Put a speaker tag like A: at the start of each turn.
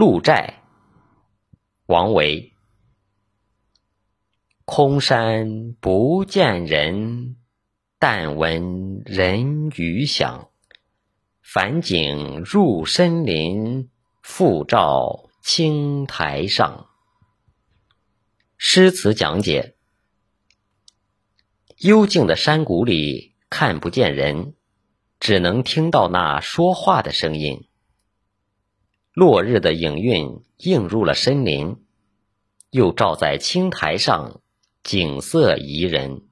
A: 鹿柴，王维。空山不见人，但闻人语响。返景入深林，复照青苔上。诗词讲解：幽静的山谷里看不见人，只能听到那说话的声音。落日的影韵映入了森林，又照在青苔上，景色宜人。